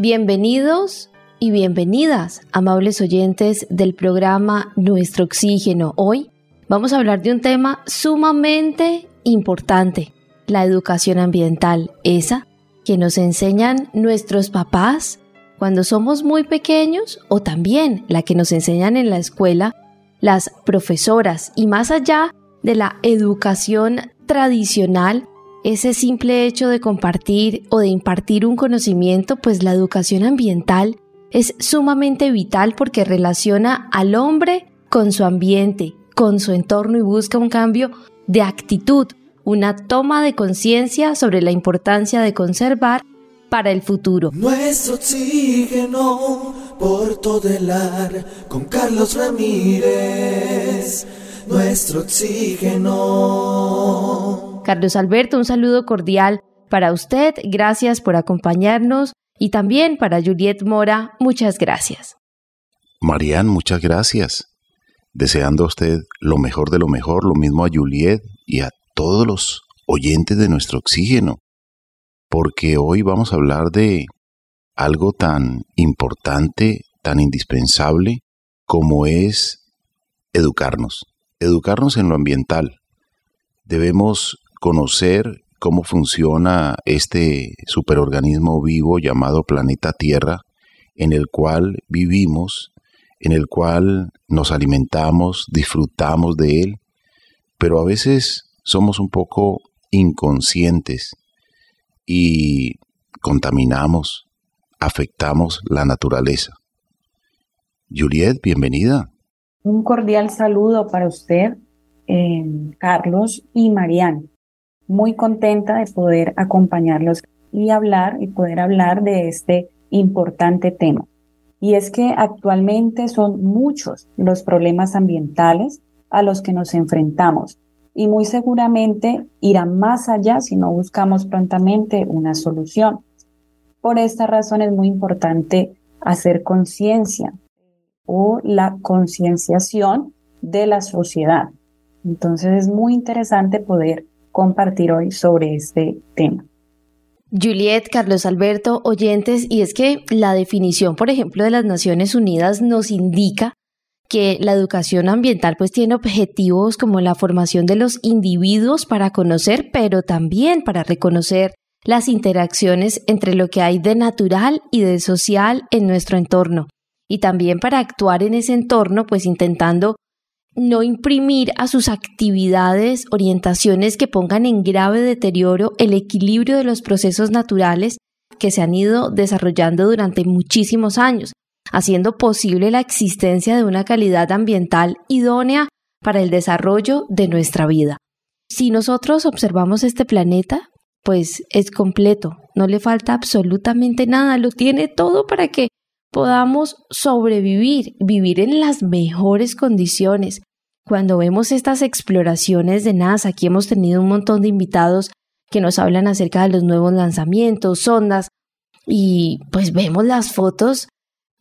Bienvenidos y bienvenidas, amables oyentes del programa Nuestro Oxígeno. Hoy vamos a hablar de un tema sumamente importante, la educación ambiental, esa que nos enseñan nuestros papás cuando somos muy pequeños o también la que nos enseñan en la escuela las profesoras y más allá de la educación tradicional, ese simple hecho de compartir o de impartir un conocimiento, pues la educación ambiental es sumamente vital porque relaciona al hombre con su ambiente, con su entorno y busca un cambio de actitud, una toma de conciencia sobre la importancia de conservar para el futuro. Nuestro por todo el ar con Carlos Ramírez. Nuestro oxígeno. Carlos Alberto, un saludo cordial para usted. Gracias por acompañarnos y también para Juliet Mora, muchas gracias. Marian, muchas gracias. Deseando a usted lo mejor de lo mejor, lo mismo a Juliet y a todos los oyentes de nuestro oxígeno, porque hoy vamos a hablar de algo tan importante, tan indispensable como es educarnos, educarnos en lo ambiental. Debemos conocer cómo funciona este superorganismo vivo llamado planeta Tierra, en el cual vivimos, en el cual nos alimentamos, disfrutamos de él, pero a veces somos un poco inconscientes y contaminamos, afectamos la naturaleza. Juliet, bienvenida. Un cordial saludo para usted, eh, Carlos y Marianne muy contenta de poder acompañarlos y hablar y poder hablar de este importante tema. Y es que actualmente son muchos los problemas ambientales a los que nos enfrentamos y muy seguramente irán más allá si no buscamos prontamente una solución. Por esta razón es muy importante hacer conciencia o la concienciación de la sociedad. Entonces es muy interesante poder compartir hoy sobre este tema. Juliet, Carlos Alberto, oyentes, y es que la definición, por ejemplo, de las Naciones Unidas nos indica que la educación ambiental pues tiene objetivos como la formación de los individuos para conocer, pero también para reconocer las interacciones entre lo que hay de natural y de social en nuestro entorno, y también para actuar en ese entorno pues intentando no imprimir a sus actividades orientaciones que pongan en grave deterioro el equilibrio de los procesos naturales que se han ido desarrollando durante muchísimos años, haciendo posible la existencia de una calidad ambiental idónea para el desarrollo de nuestra vida. Si nosotros observamos este planeta, pues es completo, no le falta absolutamente nada, lo tiene todo para que podamos sobrevivir, vivir en las mejores condiciones. Cuando vemos estas exploraciones de NASA, aquí hemos tenido un montón de invitados que nos hablan acerca de los nuevos lanzamientos, sondas, y pues vemos las fotos,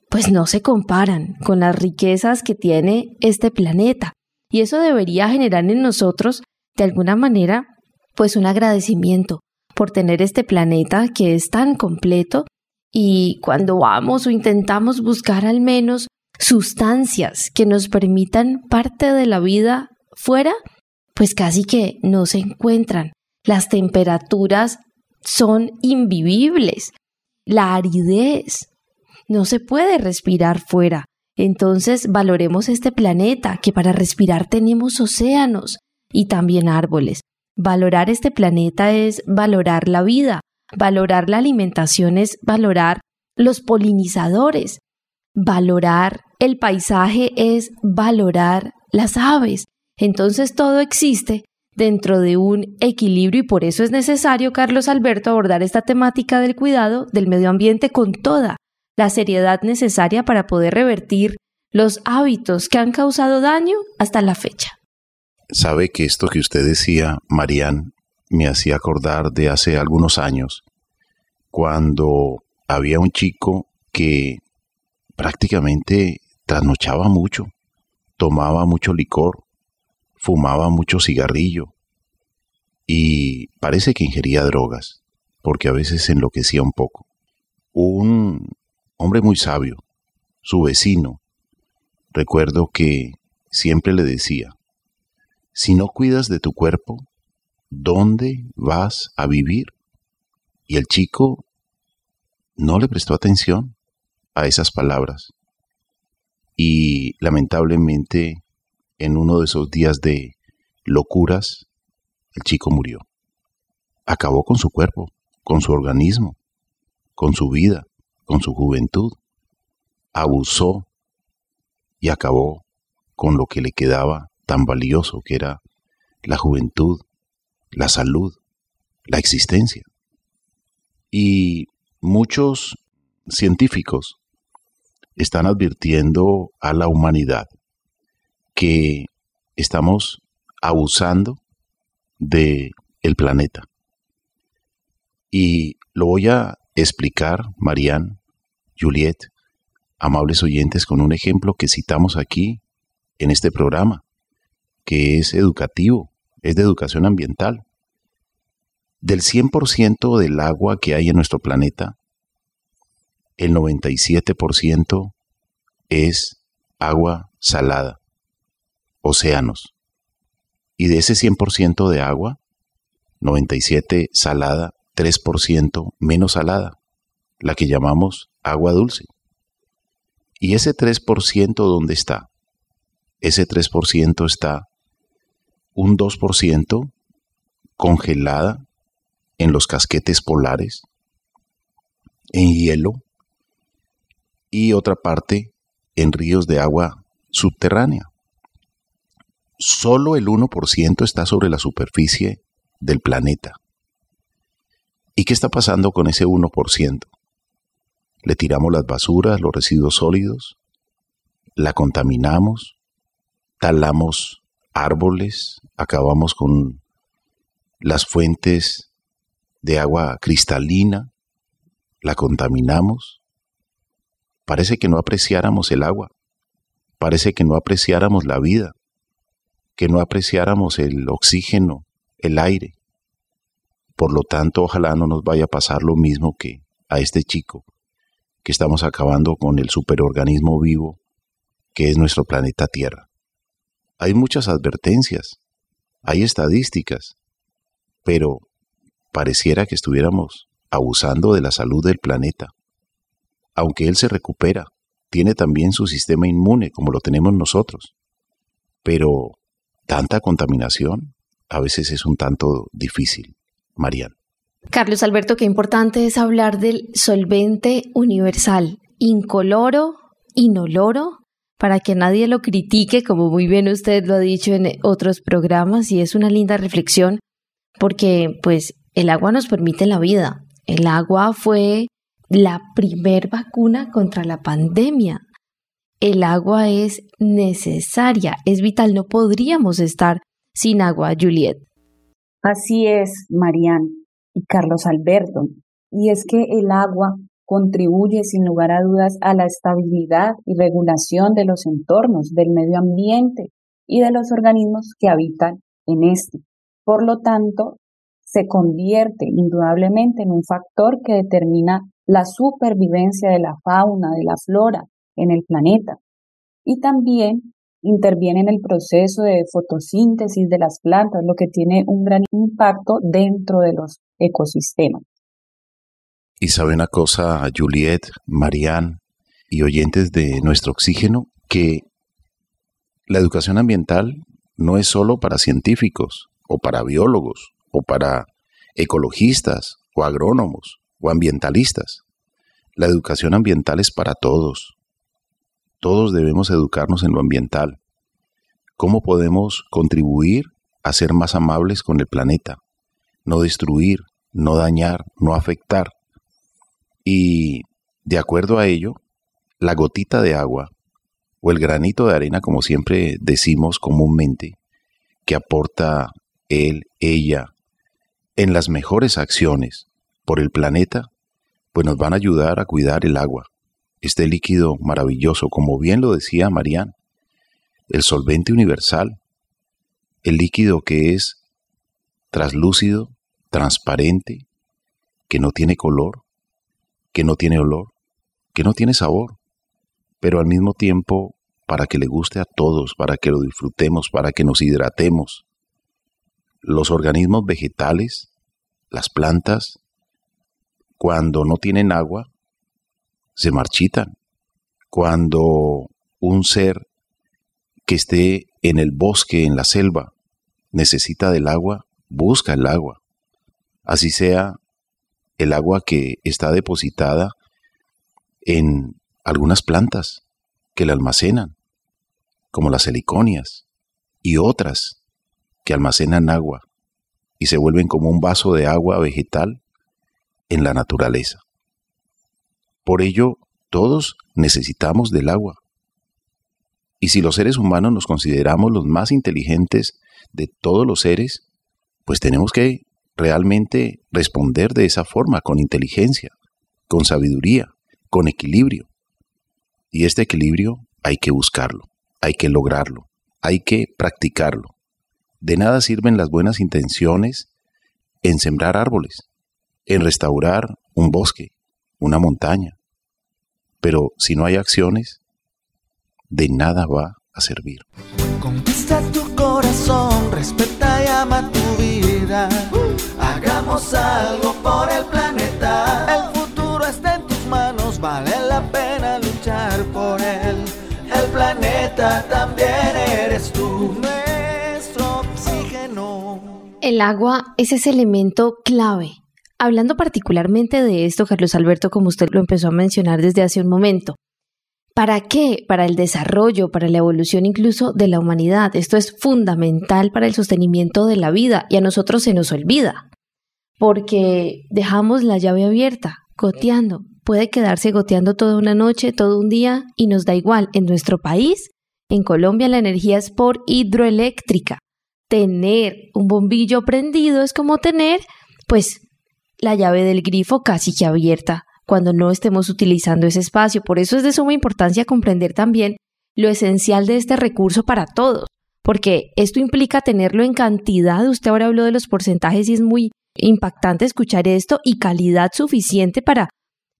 pues no se comparan con las riquezas que tiene este planeta. Y eso debería generar en nosotros, de alguna manera, pues un agradecimiento por tener este planeta que es tan completo y cuando vamos o intentamos buscar al menos sustancias que nos permitan parte de la vida fuera, pues casi que no se encuentran. Las temperaturas son invivibles. La aridez. No se puede respirar fuera. Entonces valoremos este planeta, que para respirar tenemos océanos y también árboles. Valorar este planeta es valorar la vida, Valorar la alimentación es valorar los polinizadores. Valorar el paisaje es valorar las aves. Entonces todo existe dentro de un equilibrio y por eso es necesario, Carlos Alberto, abordar esta temática del cuidado del medio ambiente con toda la seriedad necesaria para poder revertir los hábitos que han causado daño hasta la fecha. Sabe que esto que usted decía, Marían, me hacía acordar de hace algunos años, cuando había un chico que prácticamente trasnochaba mucho, tomaba mucho licor, fumaba mucho cigarrillo y parece que ingería drogas, porque a veces enloquecía un poco. un hombre muy sabio, su vecino, recuerdo que siempre le decía, si no cuidas de tu cuerpo, ¿dónde vas a vivir? Y el chico no le prestó atención a esas palabras. Y lamentablemente, en uno de esos días de locuras, el chico murió. Acabó con su cuerpo, con su organismo, con su vida, con su juventud. Abusó y acabó con lo que le quedaba tan valioso que era la juventud, la salud, la existencia. Y muchos científicos están advirtiendo a la humanidad que estamos abusando de el planeta. Y lo voy a explicar, Marianne, Juliet, amables oyentes, con un ejemplo que citamos aquí en este programa, que es educativo, es de educación ambiental. Del 100% del agua que hay en nuestro planeta, el 97% es agua salada, océanos. Y de ese 100% de agua, 97 salada, 3% menos salada, la que llamamos agua dulce. ¿Y ese 3% dónde está? Ese 3% está un 2% congelada en los casquetes polares, en hielo, y otra parte en ríos de agua subterránea. Solo el 1% está sobre la superficie del planeta. ¿Y qué está pasando con ese 1%? Le tiramos las basuras, los residuos sólidos, la contaminamos, talamos árboles, acabamos con las fuentes de agua cristalina, la contaminamos. Parece que no apreciáramos el agua, parece que no apreciáramos la vida, que no apreciáramos el oxígeno, el aire. Por lo tanto, ojalá no nos vaya a pasar lo mismo que a este chico, que estamos acabando con el superorganismo vivo que es nuestro planeta Tierra. Hay muchas advertencias, hay estadísticas, pero pareciera que estuviéramos abusando de la salud del planeta. Aunque él se recupera, tiene también su sistema inmune como lo tenemos nosotros. Pero tanta contaminación a veces es un tanto difícil. Marian. Carlos Alberto, qué importante es hablar del solvente universal, incoloro, inoloro, para que nadie lo critique, como muy bien usted lo ha dicho en otros programas, y es una linda reflexión, porque pues el agua nos permite la vida. El agua fue la primer vacuna contra la pandemia. El agua es necesaria, es vital, no podríamos estar sin agua, Juliet. Así es, Marian y Carlos Alberto. Y es que el agua contribuye sin lugar a dudas a la estabilidad y regulación de los entornos, del medio ambiente y de los organismos que habitan en este. Por lo tanto, se convierte indudablemente en un factor que determina la supervivencia de la fauna, de la flora en el planeta. Y también interviene en el proceso de fotosíntesis de las plantas, lo que tiene un gran impacto dentro de los ecosistemas. Y sabe una cosa, Juliet, Marianne y oyentes de nuestro oxígeno, que la educación ambiental no es solo para científicos o para biólogos o para ecologistas o agrónomos o ambientalistas. La educación ambiental es para todos. Todos debemos educarnos en lo ambiental. ¿Cómo podemos contribuir a ser más amables con el planeta? No destruir, no dañar, no afectar. Y de acuerdo a ello, la gotita de agua o el granito de arena, como siempre decimos comúnmente, que aporta él, ella, en las mejores acciones por el planeta, pues nos van a ayudar a cuidar el agua, este líquido maravilloso, como bien lo decía Marían, el solvente universal, el líquido que es traslúcido, transparente, que no tiene color, que no tiene olor, que no tiene sabor, pero al mismo tiempo para que le guste a todos, para que lo disfrutemos, para que nos hidratemos. Los organismos vegetales, las plantas, cuando no tienen agua, se marchitan. Cuando un ser que esté en el bosque, en la selva, necesita del agua, busca el agua. Así sea el agua que está depositada en algunas plantas que la almacenan, como las heliconias, y otras que almacenan agua y se vuelven como un vaso de agua vegetal en la naturaleza. Por ello, todos necesitamos del agua. Y si los seres humanos nos consideramos los más inteligentes de todos los seres, pues tenemos que realmente responder de esa forma, con inteligencia, con sabiduría, con equilibrio. Y este equilibrio hay que buscarlo, hay que lograrlo, hay que practicarlo. De nada sirven las buenas intenciones en sembrar árboles, en restaurar un bosque, una montaña. Pero si no hay acciones, de nada va a servir. Conquista tu corazón, respeta y ama tu vida. Hagamos algo por el planeta. El futuro está en tus manos, vale la pena luchar por él. El planeta también eres tú, nuestro oxígeno. El agua es ese elemento clave Hablando particularmente de esto, Carlos Alberto, como usted lo empezó a mencionar desde hace un momento, ¿para qué? Para el desarrollo, para la evolución incluso de la humanidad. Esto es fundamental para el sostenimiento de la vida y a nosotros se nos olvida, porque dejamos la llave abierta, goteando. Puede quedarse goteando toda una noche, todo un día y nos da igual. En nuestro país, en Colombia, la energía es por hidroeléctrica. Tener un bombillo prendido es como tener, pues, la llave del grifo casi que abierta cuando no estemos utilizando ese espacio. Por eso es de suma importancia comprender también lo esencial de este recurso para todos, porque esto implica tenerlo en cantidad. Usted ahora habló de los porcentajes y es muy impactante escuchar esto y calidad suficiente para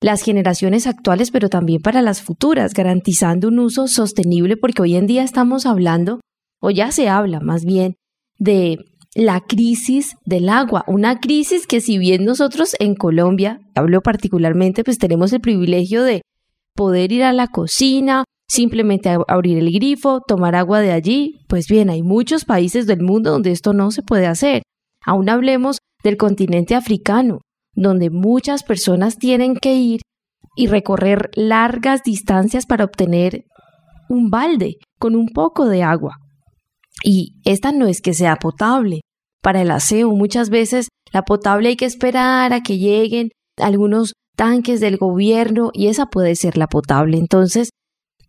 las generaciones actuales, pero también para las futuras, garantizando un uso sostenible, porque hoy en día estamos hablando, o ya se habla más bien, de la crisis del agua, una crisis que si bien nosotros en Colombia, hablo particularmente, pues tenemos el privilegio de poder ir a la cocina, simplemente abrir el grifo, tomar agua de allí, pues bien, hay muchos países del mundo donde esto no se puede hacer. Aún hablemos del continente africano, donde muchas personas tienen que ir y recorrer largas distancias para obtener un balde con un poco de agua. Y esta no es que sea potable. Para el aseo muchas veces la potable hay que esperar a que lleguen algunos tanques del gobierno y esa puede ser la potable. Entonces,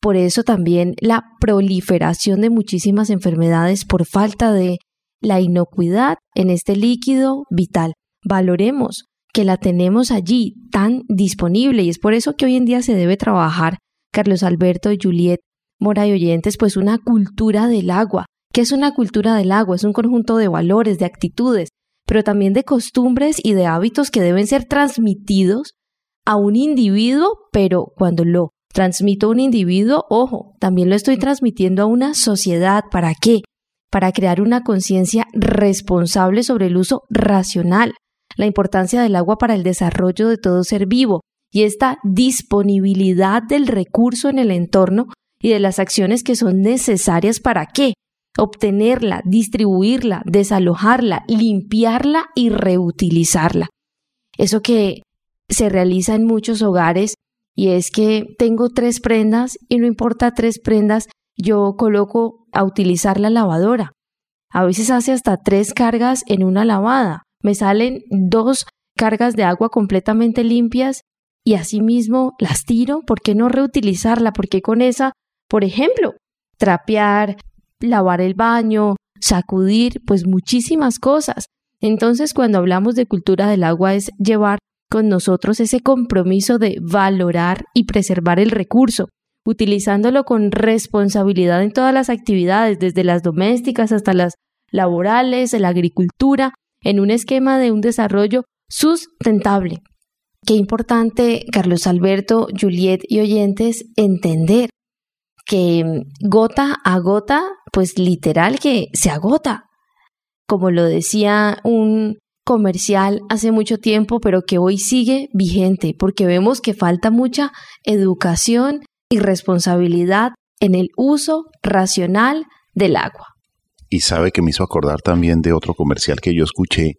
por eso también la proliferación de muchísimas enfermedades por falta de la inocuidad en este líquido vital. Valoremos que la tenemos allí tan disponible y es por eso que hoy en día se debe trabajar, Carlos Alberto Juliet Mora y oyentes, pues una cultura del agua, ¿Qué es una cultura del agua? Es un conjunto de valores, de actitudes, pero también de costumbres y de hábitos que deben ser transmitidos a un individuo, pero cuando lo transmito a un individuo, ojo, también lo estoy transmitiendo a una sociedad. ¿Para qué? Para crear una conciencia responsable sobre el uso racional, la importancia del agua para el desarrollo de todo ser vivo y esta disponibilidad del recurso en el entorno y de las acciones que son necesarias para qué? obtenerla, distribuirla, desalojarla, limpiarla y reutilizarla. Eso que se realiza en muchos hogares y es que tengo tres prendas y no importa tres prendas, yo coloco a utilizar la lavadora. A veces hace hasta tres cargas en una lavada. Me salen dos cargas de agua completamente limpias y asimismo las tiro. ¿Por qué no reutilizarla? Porque con esa, por ejemplo, trapear, lavar el baño, sacudir, pues muchísimas cosas. Entonces, cuando hablamos de cultura del agua es llevar con nosotros ese compromiso de valorar y preservar el recurso, utilizándolo con responsabilidad en todas las actividades, desde las domésticas hasta las laborales, la agricultura, en un esquema de un desarrollo sustentable, qué importante, Carlos Alberto, Juliet y oyentes, entender que gota a gota, pues literal que se agota. Como lo decía un comercial hace mucho tiempo, pero que hoy sigue vigente, porque vemos que falta mucha educación y responsabilidad en el uso racional del agua. Y sabe que me hizo acordar también de otro comercial que yo escuché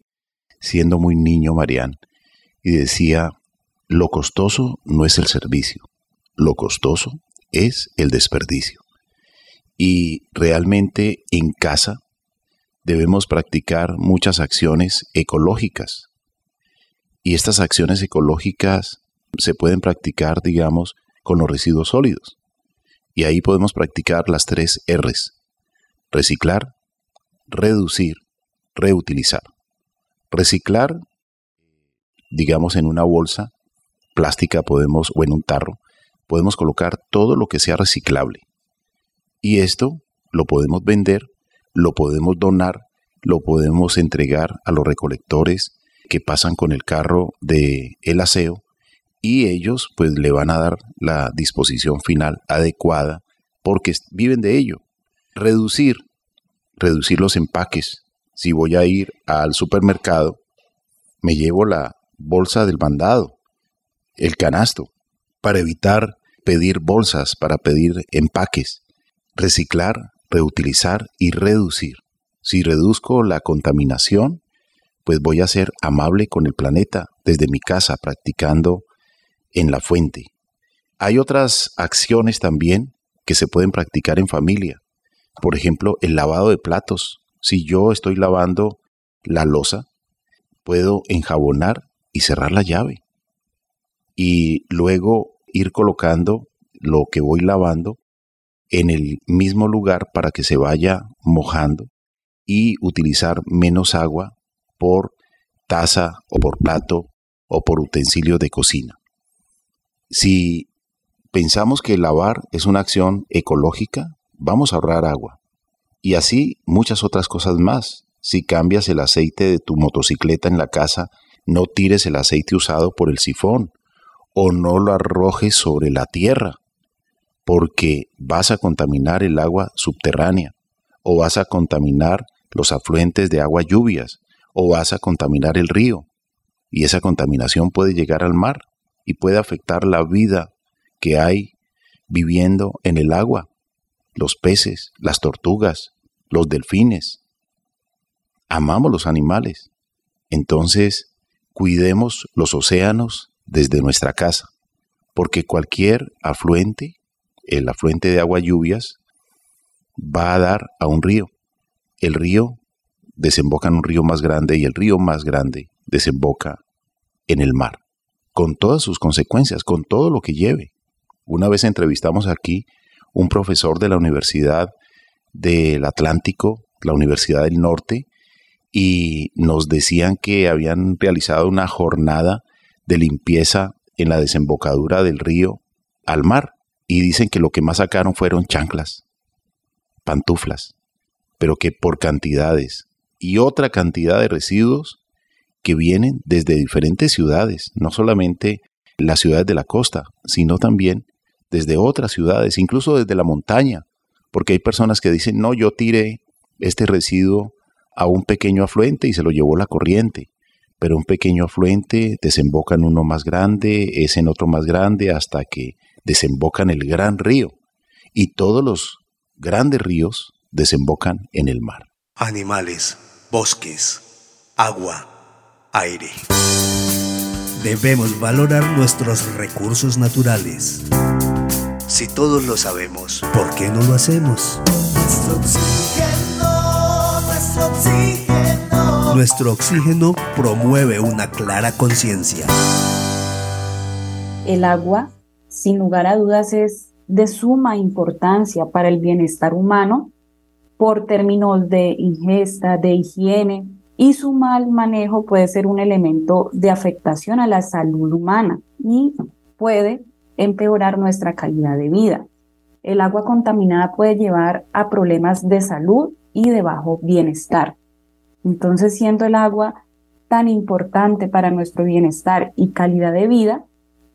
siendo muy niño, Marián, y decía, lo costoso no es el servicio, lo costoso es el desperdicio. Y realmente en casa debemos practicar muchas acciones ecológicas. Y estas acciones ecológicas se pueden practicar, digamos, con los residuos sólidos. Y ahí podemos practicar las tres R's. Reciclar, reducir, reutilizar. Reciclar, digamos, en una bolsa plástica podemos, o en un tarro, podemos colocar todo lo que sea reciclable. Y esto lo podemos vender, lo podemos donar, lo podemos entregar a los recolectores que pasan con el carro de el aseo y ellos pues le van a dar la disposición final adecuada porque viven de ello. Reducir, reducir los empaques. Si voy a ir al supermercado, me llevo la bolsa del mandado, el canasto, para evitar pedir bolsas, para pedir empaques. Reciclar, reutilizar y reducir. Si reduzco la contaminación, pues voy a ser amable con el planeta desde mi casa practicando en la fuente. Hay otras acciones también que se pueden practicar en familia. Por ejemplo, el lavado de platos. Si yo estoy lavando la losa, puedo enjabonar y cerrar la llave. Y luego ir colocando lo que voy lavando en el mismo lugar para que se vaya mojando y utilizar menos agua por taza o por plato o por utensilio de cocina. Si pensamos que lavar es una acción ecológica, vamos a ahorrar agua. Y así muchas otras cosas más. Si cambias el aceite de tu motocicleta en la casa, no tires el aceite usado por el sifón o no lo arrojes sobre la tierra, porque vas a contaminar el agua subterránea o vas a contaminar los afluentes de agua lluvias o vas a contaminar el río. Y esa contaminación puede llegar al mar y puede afectar la vida que hay viviendo en el agua, los peces, las tortugas, los delfines. Amamos los animales. Entonces, cuidemos los océanos desde nuestra casa, porque cualquier afluente, el afluente de agua lluvias, va a dar a un río. El río desemboca en un río más grande y el río más grande desemboca en el mar con todas sus consecuencias, con todo lo que lleve. Una vez entrevistamos aquí un profesor de la Universidad del Atlántico, la Universidad del Norte, y nos decían que habían realizado una jornada de limpieza en la desembocadura del río al mar y dicen que lo que más sacaron fueron chanclas, pantuflas, pero que por cantidades y otra cantidad de residuos que vienen desde diferentes ciudades, no solamente las ciudades de la costa, sino también desde otras ciudades, incluso desde la montaña, porque hay personas que dicen, no, yo tiré este residuo a un pequeño afluente y se lo llevó la corriente, pero un pequeño afluente desemboca en uno más grande, es en otro más grande, hasta que desemboca en el gran río, y todos los grandes ríos desembocan en el mar. Animales, bosques, agua aire. Debemos valorar nuestros recursos naturales. Si todos lo sabemos, ¿por qué no lo hacemos? Nuestro oxígeno, nuestro oxígeno. Nuestro oxígeno promueve una clara conciencia. El agua, sin lugar a dudas, es de suma importancia para el bienestar humano por términos de ingesta, de higiene, y su mal manejo puede ser un elemento de afectación a la salud humana y puede empeorar nuestra calidad de vida. El agua contaminada puede llevar a problemas de salud y de bajo bienestar. Entonces, siendo el agua tan importante para nuestro bienestar y calidad de vida,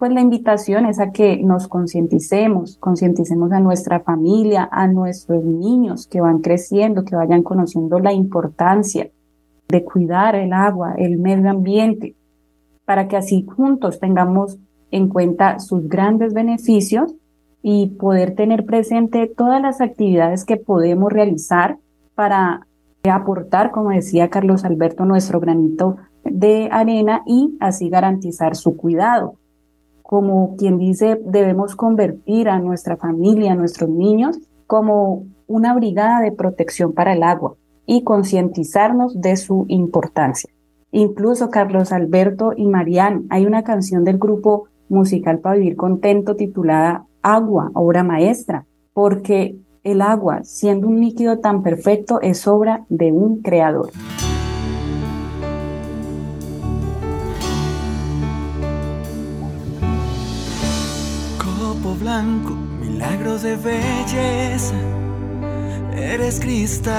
pues la invitación es a que nos concienticemos, concienticemos a nuestra familia, a nuestros niños que van creciendo, que vayan conociendo la importancia de cuidar el agua, el medio ambiente, para que así juntos tengamos en cuenta sus grandes beneficios y poder tener presente todas las actividades que podemos realizar para aportar, como decía Carlos Alberto, nuestro granito de arena y así garantizar su cuidado. Como quien dice, debemos convertir a nuestra familia, a nuestros niños, como una brigada de protección para el agua y concientizarnos de su importancia. Incluso Carlos Alberto y Marian, hay una canción del grupo musical para vivir contento titulada Agua, obra maestra, porque el agua, siendo un líquido tan perfecto, es obra de un creador. Copo blanco, de belleza, eres cristal,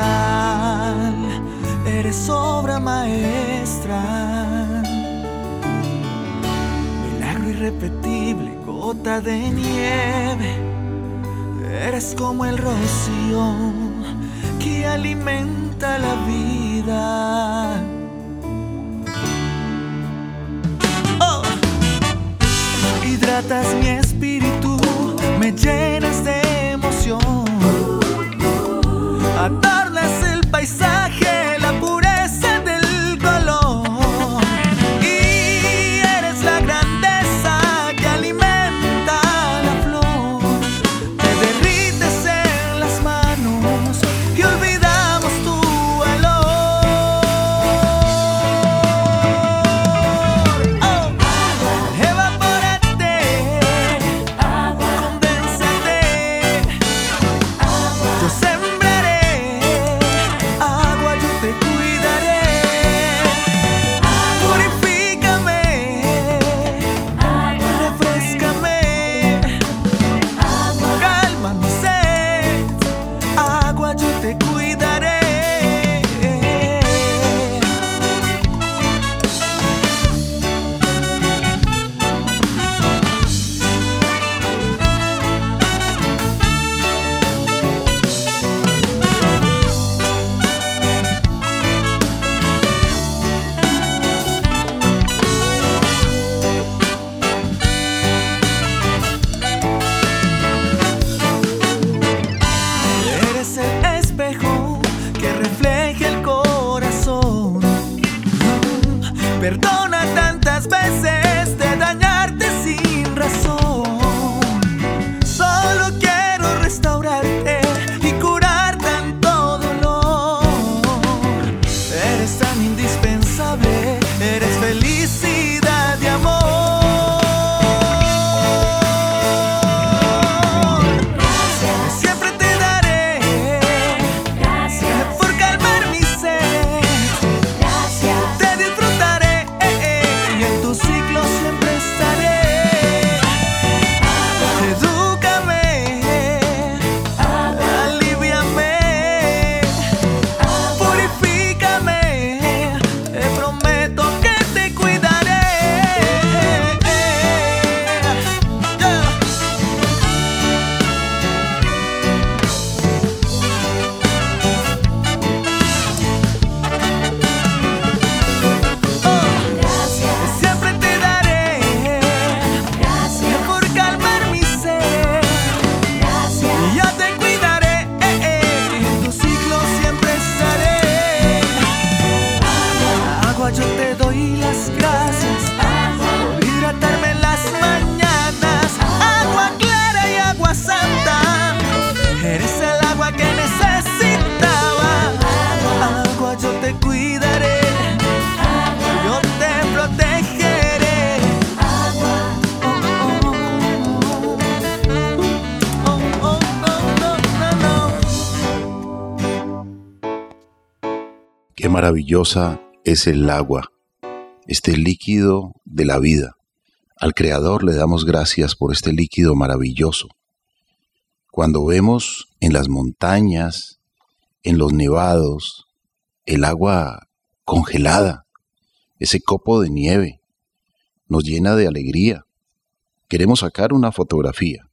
eres obra maestra. Milagro irrepetible, gota de nieve Eres como el rocío que alimenta la vida. Oh. Hidratas mi espíritu, me llenas de emoción. Adornas el paisaje, maravillosa es el agua, este líquido de la vida. Al Creador le damos gracias por este líquido maravilloso. Cuando vemos en las montañas, en los nevados, el agua congelada, ese copo de nieve, nos llena de alegría. Queremos sacar una fotografía.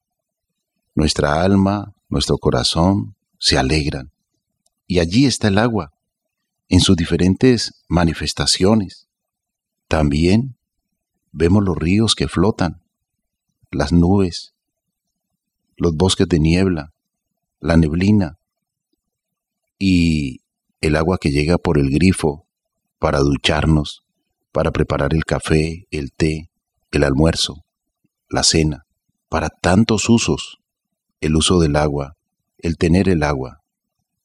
Nuestra alma, nuestro corazón se alegran. Y allí está el agua, en sus diferentes manifestaciones. También vemos los ríos que flotan, las nubes, los bosques de niebla, la neblina y el agua que llega por el grifo para ducharnos, para preparar el café, el té, el almuerzo, la cena, para tantos usos, el uso del agua, el tener el agua,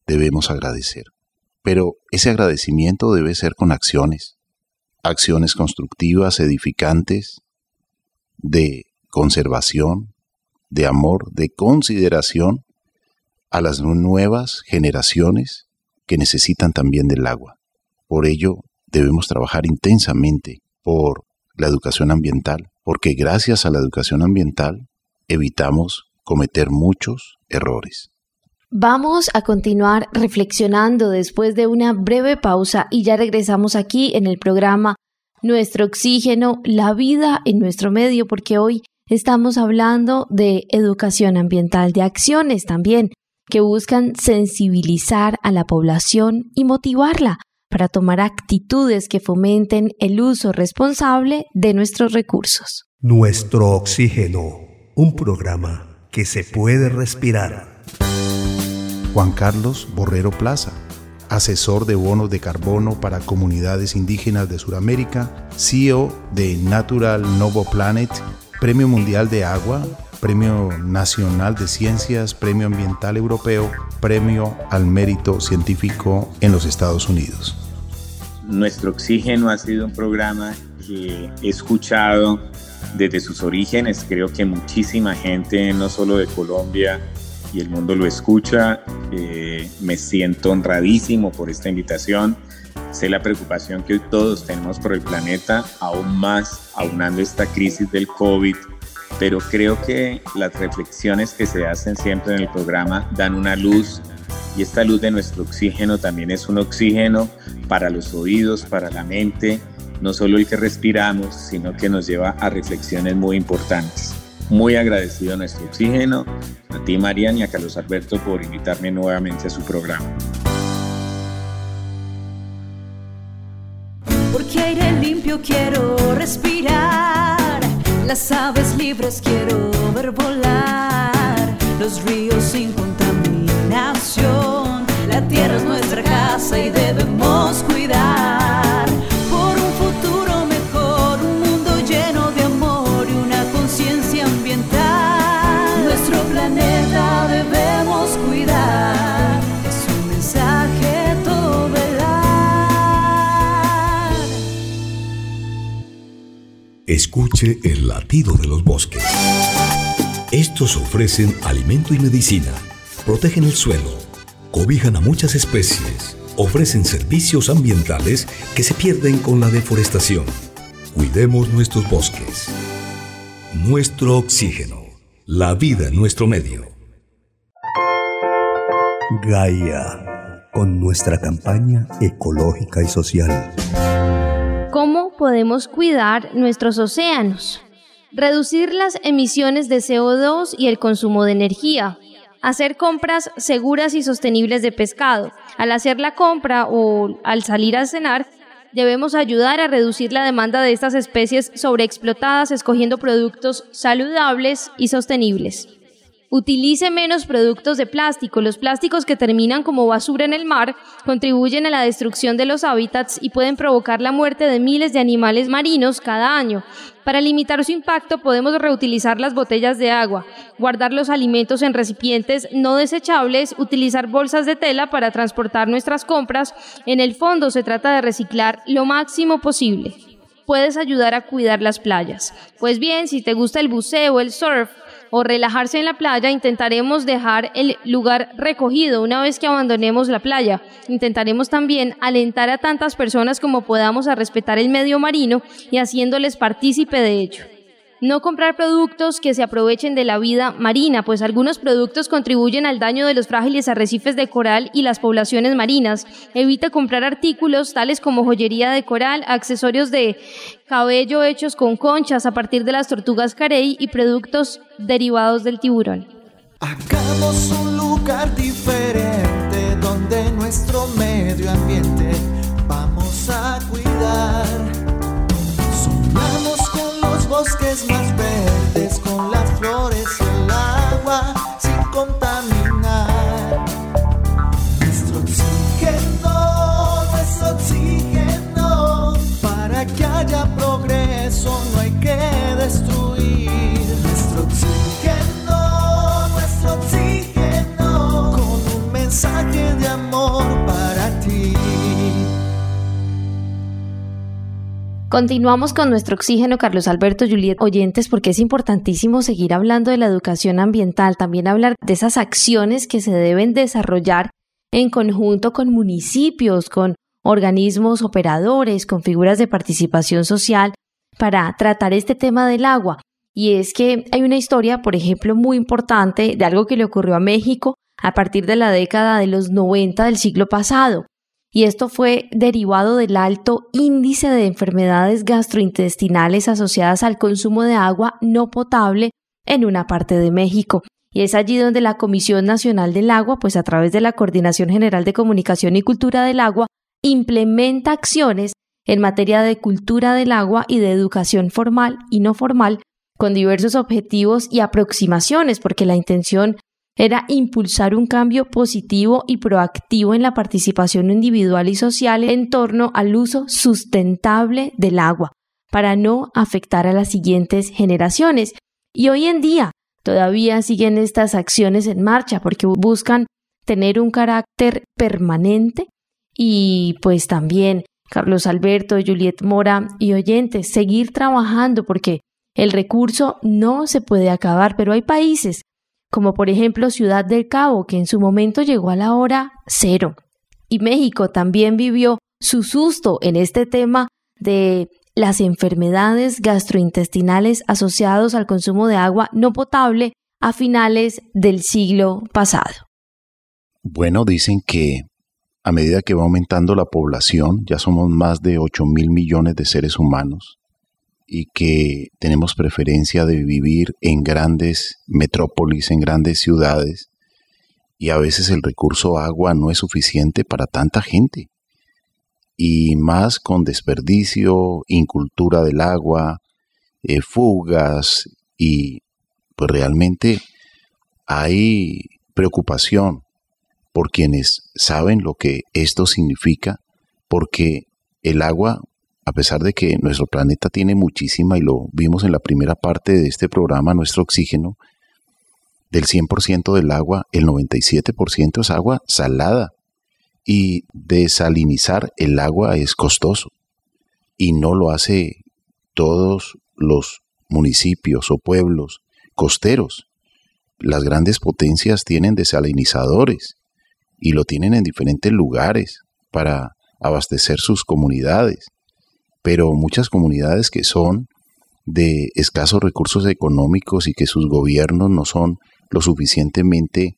debemos agradecer. Pero ese agradecimiento debe ser con acciones, acciones constructivas, edificantes, de conservación, de amor, de consideración a las nuevas generaciones que necesitan también del agua. Por ello, debemos trabajar intensamente por la educación ambiental, porque gracias a la educación ambiental evitamos cometer muchos errores. Vamos a continuar reflexionando después de una breve pausa y ya regresamos aquí en el programa Nuestro Oxígeno, la vida en nuestro medio, porque hoy estamos hablando de educación ambiental, de acciones también que buscan sensibilizar a la población y motivarla para tomar actitudes que fomenten el uso responsable de nuestros recursos. Nuestro Oxígeno, un programa que se puede respirar. Juan Carlos Borrero Plaza, asesor de bonos de carbono para comunidades indígenas de Sudamérica, CEO de Natural Novo Planet, Premio Mundial de Agua, Premio Nacional de Ciencias, Premio Ambiental Europeo, Premio al Mérito Científico en los Estados Unidos. Nuestro Oxígeno ha sido un programa que he escuchado desde sus orígenes. Creo que muchísima gente, no solo de Colombia, y el mundo lo escucha. Eh, me siento honradísimo por esta invitación. Sé la preocupación que hoy todos tenemos por el planeta, aún más aunando esta crisis del COVID, pero creo que las reflexiones que se hacen siempre en el programa dan una luz y esta luz de nuestro oxígeno también es un oxígeno para los oídos, para la mente, no solo el que respiramos, sino que nos lleva a reflexiones muy importantes. Muy agradecido a nuestro oxígeno, a ti Marian y a Carlos Alberto por invitarme nuevamente a su programa. Porque aire limpio quiero respirar, las aves libres quiero ver volar, los ríos sin contaminación, la tierra es nuestra casa y debemos cuidar. Escuche el latido de los bosques. Estos ofrecen alimento y medicina, protegen el suelo, cobijan a muchas especies, ofrecen servicios ambientales que se pierden con la deforestación. Cuidemos nuestros bosques. Nuestro oxígeno. La vida en nuestro medio. Gaia, con nuestra campaña ecológica y social. ¿Cómo podemos cuidar nuestros océanos? Reducir las emisiones de CO2 y el consumo de energía. Hacer compras seguras y sostenibles de pescado. Al hacer la compra o al salir a cenar, debemos ayudar a reducir la demanda de estas especies sobreexplotadas escogiendo productos saludables y sostenibles. Utilice menos productos de plástico. Los plásticos que terminan como basura en el mar contribuyen a la destrucción de los hábitats y pueden provocar la muerte de miles de animales marinos cada año. Para limitar su impacto podemos reutilizar las botellas de agua, guardar los alimentos en recipientes no desechables, utilizar bolsas de tela para transportar nuestras compras. En el fondo se trata de reciclar lo máximo posible. Puedes ayudar a cuidar las playas. Pues bien, si te gusta el buceo, el surf, o relajarse en la playa, intentaremos dejar el lugar recogido una vez que abandonemos la playa. Intentaremos también alentar a tantas personas como podamos a respetar el medio marino y haciéndoles partícipe de ello. No comprar productos que se aprovechen de la vida marina, pues algunos productos contribuyen al daño de los frágiles arrecifes de coral y las poblaciones marinas. Evita comprar artículos tales como joyería de coral, accesorios de cabello hechos con conchas a partir de las tortugas carey y productos derivados del tiburón. Hagamos un lugar diferente donde nuestro medio ambiente vamos a cuidar. Bosques más verdes, con las flores y el agua sin contaminar. Nuestro oxígeno, nuestro oxígeno, para que haya progreso no hay que Continuamos con nuestro oxígeno, Carlos Alberto, Juliet, oyentes, porque es importantísimo seguir hablando de la educación ambiental, también hablar de esas acciones que se deben desarrollar en conjunto con municipios, con organismos operadores, con figuras de participación social para tratar este tema del agua. Y es que hay una historia, por ejemplo, muy importante de algo que le ocurrió a México a partir de la década de los 90 del siglo pasado y esto fue derivado del alto índice de enfermedades gastrointestinales asociadas al consumo de agua no potable en una parte de México. Y es allí donde la Comisión Nacional del Agua, pues a través de la Coordinación General de Comunicación y Cultura del Agua, implementa acciones en materia de cultura del agua y de educación formal y no formal, con diversos objetivos y aproximaciones, porque la intención era impulsar un cambio positivo y proactivo en la participación individual y social en torno al uso sustentable del agua, para no afectar a las siguientes generaciones. Y hoy en día todavía siguen estas acciones en marcha porque buscan tener un carácter permanente y pues también Carlos Alberto, Juliet Mora y oyentes, seguir trabajando porque el recurso no se puede acabar, pero hay países como por ejemplo Ciudad del Cabo, que en su momento llegó a la hora cero. Y México también vivió su susto en este tema de las enfermedades gastrointestinales asociadas al consumo de agua no potable a finales del siglo pasado. Bueno, dicen que a medida que va aumentando la población, ya somos más de 8 mil millones de seres humanos, y que tenemos preferencia de vivir en grandes metrópolis, en grandes ciudades, y a veces el recurso agua no es suficiente para tanta gente. Y más con desperdicio, incultura del agua, eh, fugas, y pues realmente hay preocupación por quienes saben lo que esto significa, porque el agua a pesar de que nuestro planeta tiene muchísima, y lo vimos en la primera parte de este programa, nuestro oxígeno, del 100% del agua, el 97% es agua salada. Y desalinizar el agua es costoso. Y no lo hace todos los municipios o pueblos costeros. Las grandes potencias tienen desalinizadores y lo tienen en diferentes lugares para abastecer sus comunidades pero muchas comunidades que son de escasos recursos económicos y que sus gobiernos no son lo suficientemente,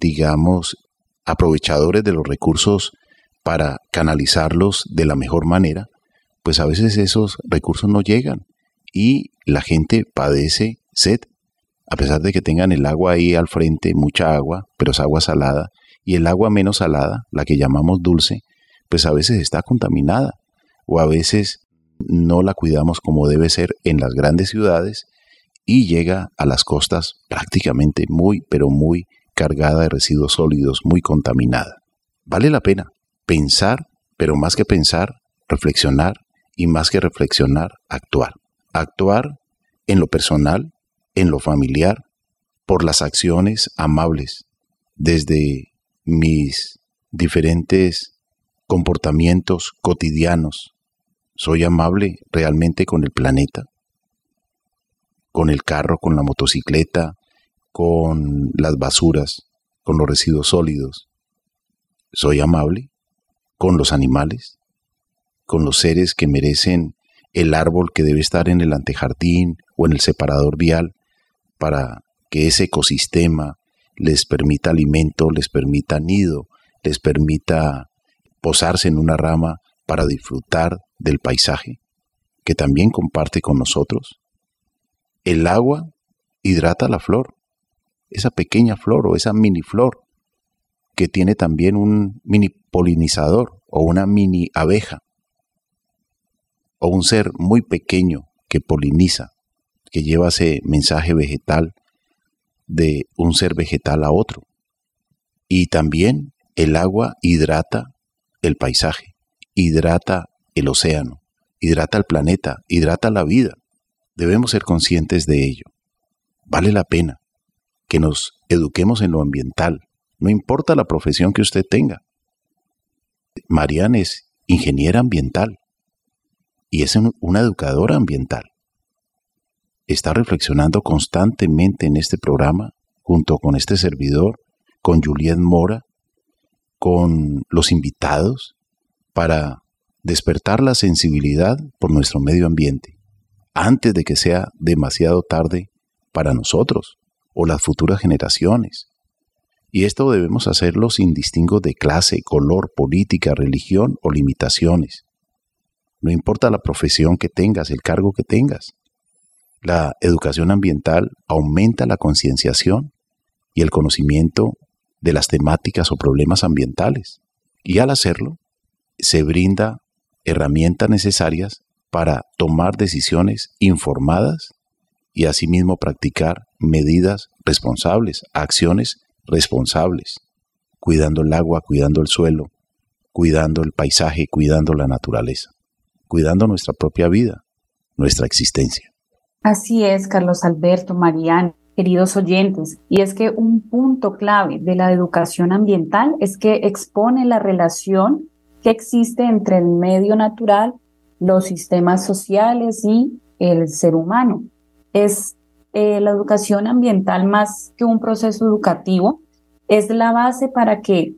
digamos, aprovechadores de los recursos para canalizarlos de la mejor manera, pues a veces esos recursos no llegan y la gente padece sed, a pesar de que tengan el agua ahí al frente, mucha agua, pero es agua salada, y el agua menos salada, la que llamamos dulce, pues a veces está contaminada o a veces no la cuidamos como debe ser en las grandes ciudades y llega a las costas prácticamente muy, pero muy cargada de residuos sólidos, muy contaminada. Vale la pena pensar, pero más que pensar, reflexionar y más que reflexionar, actuar. Actuar en lo personal, en lo familiar, por las acciones amables, desde mis diferentes comportamientos cotidianos, ¿Soy amable realmente con el planeta? Con el carro, con la motocicleta, con las basuras, con los residuos sólidos. ¿Soy amable con los animales? ¿Con los seres que merecen el árbol que debe estar en el antejardín o en el separador vial para que ese ecosistema les permita alimento, les permita nido, les permita posarse en una rama para disfrutar del paisaje que también comparte con nosotros. El agua hidrata la flor, esa pequeña flor o esa mini flor que tiene también un mini polinizador o una mini abeja o un ser muy pequeño que poliniza, que lleva ese mensaje vegetal de un ser vegetal a otro. Y también el agua hidrata el paisaje, hidrata el océano, hidrata el planeta, hidrata la vida. Debemos ser conscientes de ello. Vale la pena que nos eduquemos en lo ambiental, no importa la profesión que usted tenga. Mariana es ingeniera ambiental y es una educadora ambiental. Está reflexionando constantemente en este programa, junto con este servidor, con Juliet Mora, con los invitados, para despertar la sensibilidad por nuestro medio ambiente, antes de que sea demasiado tarde para nosotros o las futuras generaciones. Y esto debemos hacerlo sin distingo de clase, color, política, religión o limitaciones. No importa la profesión que tengas, el cargo que tengas. La educación ambiental aumenta la concienciación y el conocimiento de las temáticas o problemas ambientales. Y al hacerlo, se brinda herramientas necesarias para tomar decisiones informadas y asimismo practicar medidas responsables, acciones responsables, cuidando el agua, cuidando el suelo, cuidando el paisaje, cuidando la naturaleza, cuidando nuestra propia vida, nuestra existencia. Así es, Carlos Alberto, Mariano, queridos oyentes, y es que un punto clave de la educación ambiental es que expone la relación que existe entre el medio natural, los sistemas sociales y el ser humano. Es eh, la educación ambiental más que un proceso educativo, es la base para que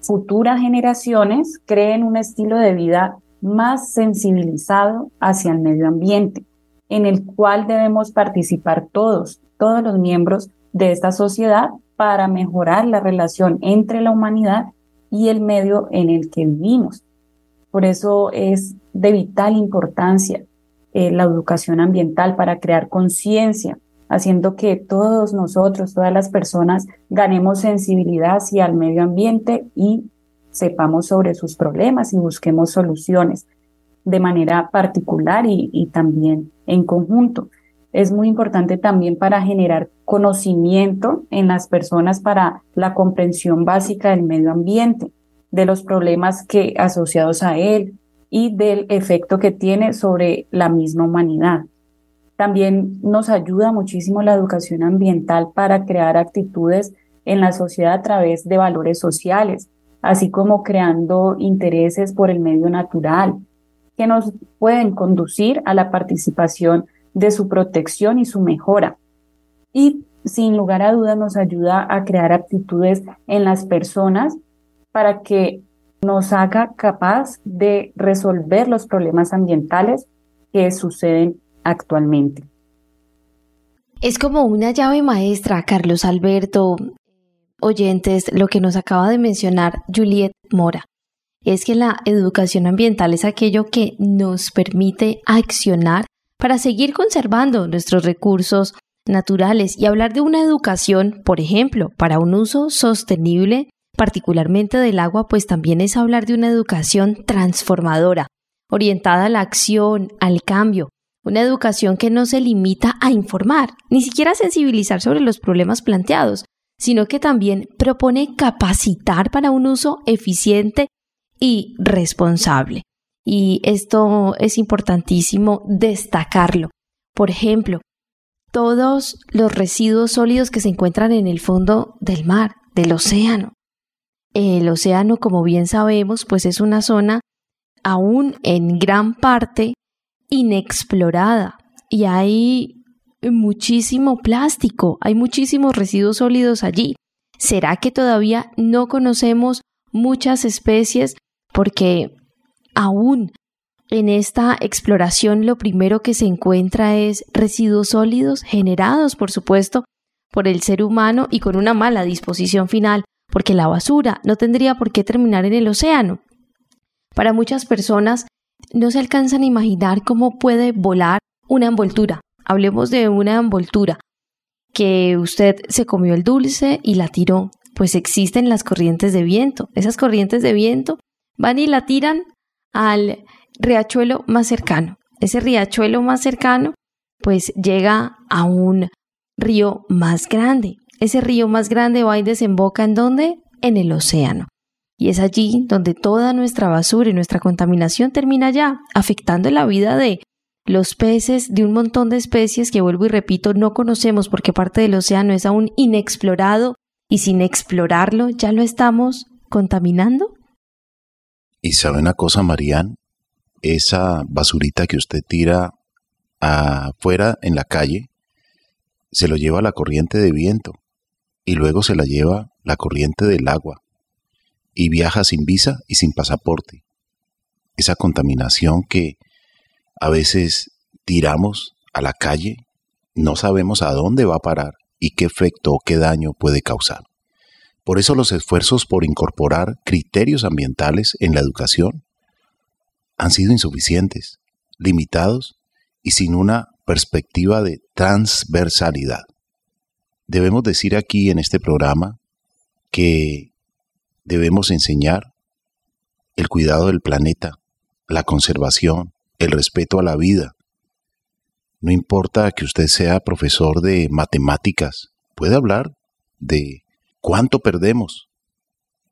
futuras generaciones creen un estilo de vida más sensibilizado hacia el medio ambiente, en el cual debemos participar todos, todos los miembros de esta sociedad para mejorar la relación entre la humanidad y el medio en el que vivimos. Por eso es de vital importancia eh, la educación ambiental para crear conciencia haciendo que todos nosotros, todas las personas, ganemos sensibilidad hacia el medio ambiente y sepamos sobre sus problemas y busquemos soluciones de manera particular y, y también en conjunto. Es muy importante también para generar conocimiento en las personas para la comprensión básica del medio ambiente, de los problemas que asociados a él y del efecto que tiene sobre la misma humanidad. También nos ayuda muchísimo la educación ambiental para crear actitudes en la sociedad a través de valores sociales, así como creando intereses por el medio natural, que nos pueden conducir a la participación de su protección y su mejora. Y sin lugar a dudas nos ayuda a crear actitudes en las personas para que nos haga capaz de resolver los problemas ambientales que suceden actualmente. Es como una llave maestra, Carlos Alberto, oyentes, lo que nos acaba de mencionar Juliet Mora. Es que la educación ambiental es aquello que nos permite accionar para seguir conservando nuestros recursos naturales y hablar de una educación, por ejemplo, para un uso sostenible, particularmente del agua, pues también es hablar de una educación transformadora, orientada a la acción, al cambio, una educación que no se limita a informar, ni siquiera a sensibilizar sobre los problemas planteados, sino que también propone capacitar para un uso eficiente y responsable. Y esto es importantísimo destacarlo. Por ejemplo, todos los residuos sólidos que se encuentran en el fondo del mar, del océano. El océano, como bien sabemos, pues es una zona aún en gran parte inexplorada y hay muchísimo plástico, hay muchísimos residuos sólidos allí. ¿Será que todavía no conocemos muchas especies porque aún en esta exploración lo primero que se encuentra es residuos sólidos generados, por supuesto, por el ser humano y con una mala disposición final, porque la basura no tendría por qué terminar en el océano. Para muchas personas no se alcanzan a imaginar cómo puede volar una envoltura. Hablemos de una envoltura que usted se comió el dulce y la tiró. Pues existen las corrientes de viento. Esas corrientes de viento van y la tiran al riachuelo más cercano. Ese riachuelo más cercano pues llega a un río más grande. Ese río más grande va y desemboca en dónde? En el océano. Y es allí donde toda nuestra basura y nuestra contaminación termina ya, afectando la vida de los peces, de un montón de especies que vuelvo y repito, no conocemos porque parte del océano es aún inexplorado y sin explorarlo ya lo estamos contaminando. Y sabe una cosa, Marían, esa basurita que usted tira afuera en la calle, se lo lleva la corriente de viento y luego se la lleva la corriente del agua y viaja sin visa y sin pasaporte. Esa contaminación que a veces tiramos a la calle, no sabemos a dónde va a parar y qué efecto o qué daño puede causar. Por eso los esfuerzos por incorporar criterios ambientales en la educación han sido insuficientes, limitados y sin una perspectiva de transversalidad. Debemos decir aquí en este programa que debemos enseñar el cuidado del planeta, la conservación, el respeto a la vida. No importa que usted sea profesor de matemáticas, puede hablar de cuánto perdemos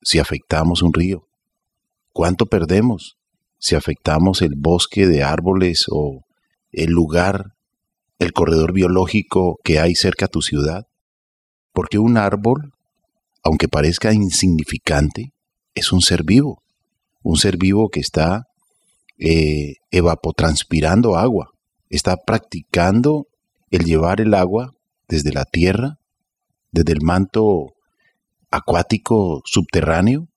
si afectamos un río, cuánto perdemos si afectamos el bosque de árboles o el lugar, el corredor biológico que hay cerca a tu ciudad. Porque un árbol, aunque parezca insignificante, es un ser vivo, un ser vivo que está eh, evapotranspirando agua, está practicando el llevar el agua desde la tierra, desde el manto acuático subterráneo,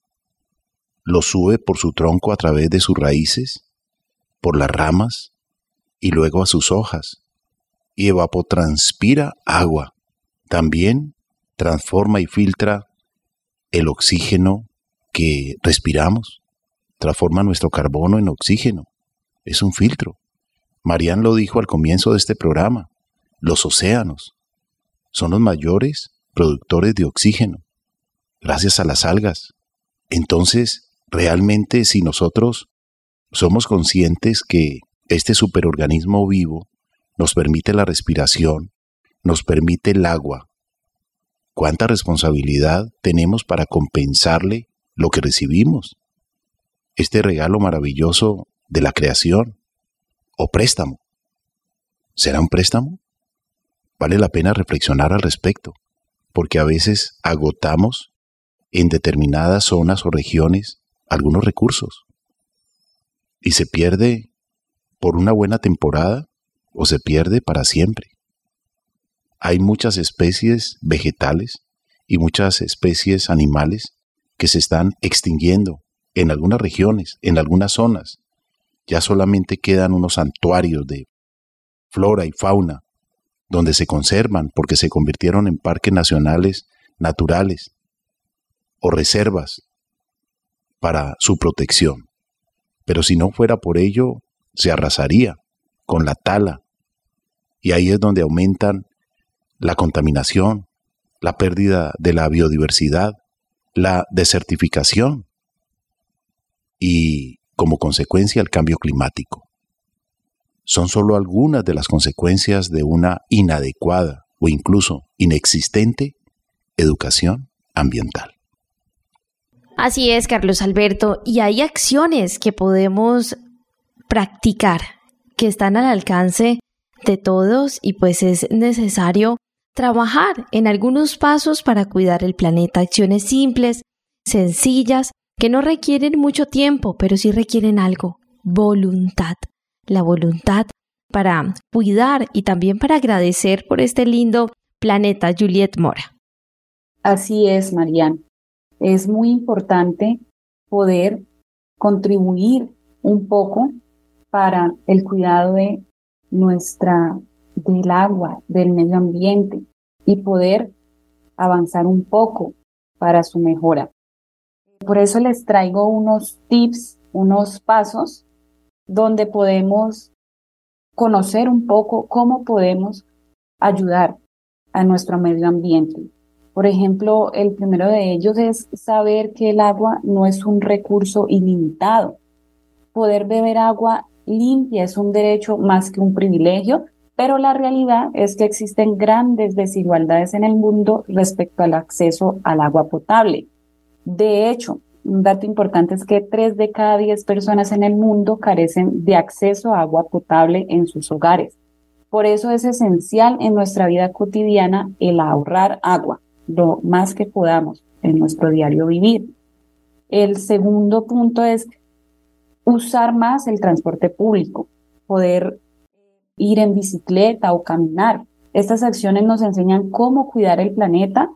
lo sube por su tronco a través de sus raíces, por las ramas y luego a sus hojas, y evapotranspira agua. También transforma y filtra el oxígeno que respiramos, transforma nuestro carbono en oxígeno. Es un filtro. Marian lo dijo al comienzo de este programa. Los océanos son los mayores productores de oxígeno, gracias a las algas. Entonces, realmente si nosotros somos conscientes que este superorganismo vivo nos permite la respiración, nos permite el agua, ¿cuánta responsabilidad tenemos para compensarle lo que recibimos? Este regalo maravilloso de la creación o préstamo. ¿Será un préstamo? Vale la pena reflexionar al respecto, porque a veces agotamos en determinadas zonas o regiones algunos recursos y se pierde por una buena temporada o se pierde para siempre. Hay muchas especies vegetales y muchas especies animales que se están extinguiendo en algunas regiones, en algunas zonas. Ya solamente quedan unos santuarios de flora y fauna donde se conservan porque se convirtieron en parques nacionales naturales o reservas para su protección. Pero si no fuera por ello, se arrasaría con la tala. Y ahí es donde aumentan la contaminación, la pérdida de la biodiversidad, la desertificación y, como consecuencia, el cambio climático. Son solo algunas de las consecuencias de una inadecuada o incluso inexistente educación ambiental. Así es, Carlos Alberto, y hay acciones que podemos practicar que están al alcance de todos y pues es necesario trabajar en algunos pasos para cuidar el planeta, acciones simples, sencillas, que no requieren mucho tiempo, pero sí requieren algo, voluntad, la voluntad para cuidar y también para agradecer por este lindo planeta, Juliet Mora. Así es, Marianne es muy importante poder contribuir un poco para el cuidado de nuestra, del agua, del medio ambiente y poder avanzar un poco para su mejora. Por eso les traigo unos tips, unos pasos donde podemos conocer un poco cómo podemos ayudar a nuestro medio ambiente. Por ejemplo, el primero de ellos es saber que el agua no es un recurso ilimitado. Poder beber agua limpia es un derecho más que un privilegio, pero la realidad es que existen grandes desigualdades en el mundo respecto al acceso al agua potable. De hecho, un dato importante es que tres de cada diez personas en el mundo carecen de acceso a agua potable en sus hogares. Por eso es esencial en nuestra vida cotidiana el ahorrar agua, lo más que podamos en nuestro diario vivir. El segundo punto es usar más el transporte público, poder ir en bicicleta o caminar. Estas acciones nos enseñan cómo cuidar el planeta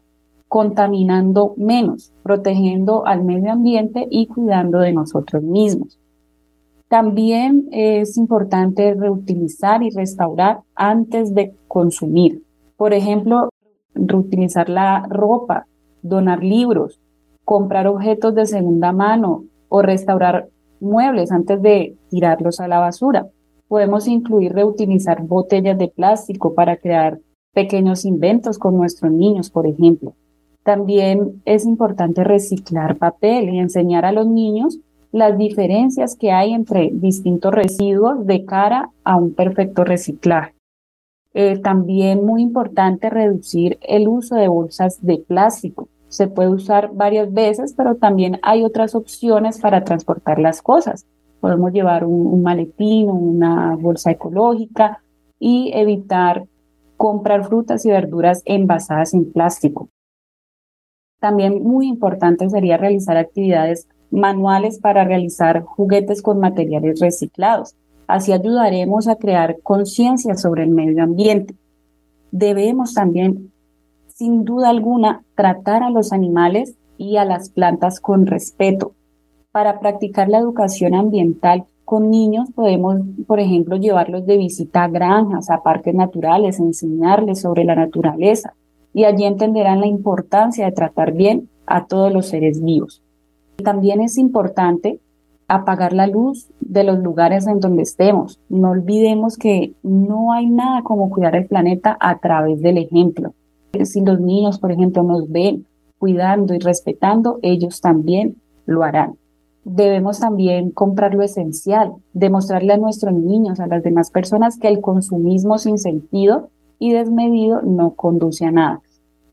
contaminando menos, protegiendo al medio ambiente y cuidando de nosotros mismos. También es importante reutilizar y restaurar antes de consumir. Por ejemplo, reutilizar la ropa, donar libros, comprar objetos de segunda mano o restaurar muebles antes de tirarlos a la basura. Podemos incluir reutilizar botellas de plástico para crear pequeños inventos con nuestros niños, por ejemplo. También es importante reciclar papel y enseñar a los niños las diferencias que hay entre distintos residuos de cara a un perfecto reciclaje. Eh, también muy importante reducir el uso de bolsas de plástico. Se puede usar varias veces, pero también hay otras opciones para transportar las cosas. Podemos llevar un, un maletín o una bolsa ecológica y evitar comprar frutas y verduras envasadas en plástico. También muy importante sería realizar actividades manuales para realizar juguetes con materiales reciclados. Así ayudaremos a crear conciencia sobre el medio ambiente. Debemos también, sin duda alguna, tratar a los animales y a las plantas con respeto. Para practicar la educación ambiental con niños podemos, por ejemplo, llevarlos de visita a granjas, a parques naturales, enseñarles sobre la naturaleza y allí entenderán la importancia de tratar bien a todos los seres vivos. También es importante apagar la luz de los lugares en donde estemos. No olvidemos que no hay nada como cuidar el planeta a través del ejemplo. Si los niños, por ejemplo, nos ven cuidando y respetando, ellos también lo harán. Debemos también comprar lo esencial, demostrarle a nuestros niños, a las demás personas, que el consumismo sin sentido y desmedido no conduce a nada.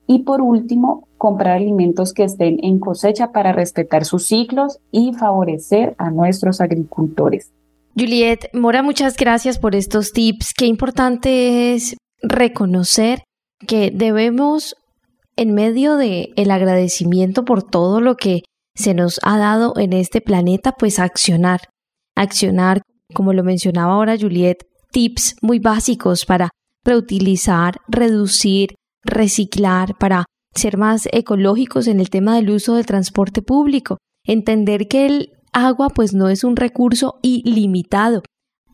Y por último, comprar alimentos que estén en cosecha para respetar sus ciclos y favorecer a nuestros agricultores. Juliet Mora, muchas gracias por estos tips. Qué importante es reconocer que debemos, en medio de el agradecimiento por todo lo que se nos ha dado en este planeta, pues accionar. Accionar, como lo mencionaba ahora Juliet, tips muy básicos para reutilizar, reducir, reciclar, para ser más ecológicos en el tema del uso del transporte público, entender que el agua pues no es un recurso ilimitado.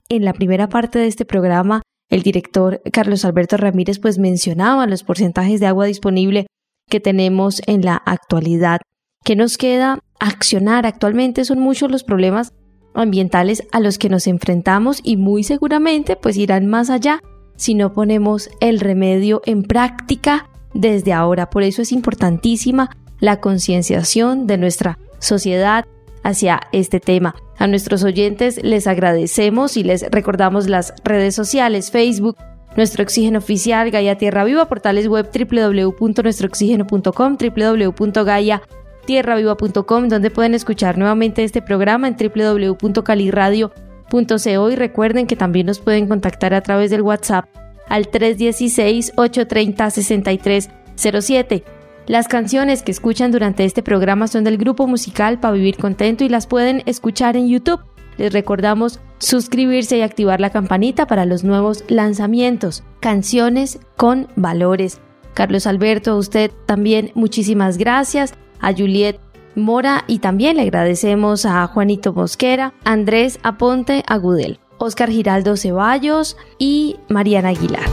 En la primera parte de este programa, el director Carlos Alberto Ramírez pues mencionaba los porcentajes de agua disponible que tenemos en la actualidad. ¿Qué nos queda accionar? Actualmente son muchos los problemas ambientales a los que nos enfrentamos y muy seguramente pues irán más allá si no ponemos el remedio en práctica desde ahora. Por eso es importantísima la concienciación de nuestra sociedad hacia este tema. A nuestros oyentes les agradecemos y les recordamos las redes sociales, Facebook, nuestro oxígeno oficial, Gaia Tierra Viva, portales web www.nuestrooxígeno.com, www.gaiatierraviva.com, donde pueden escuchar nuevamente este programa en www.caliradio.com y recuerden que también nos pueden contactar a través del WhatsApp al 316-830-6307. Las canciones que escuchan durante este programa son del grupo musical Para Vivir Contento y las pueden escuchar en YouTube. Les recordamos suscribirse y activar la campanita para los nuevos lanzamientos. Canciones con valores. Carlos Alberto, a usted también muchísimas gracias. A Juliet Mora y también le agradecemos a Juanito Mosquera, Andrés Aponte Agudel. Oscar Giraldo Ceballos y Mariana Aguilar.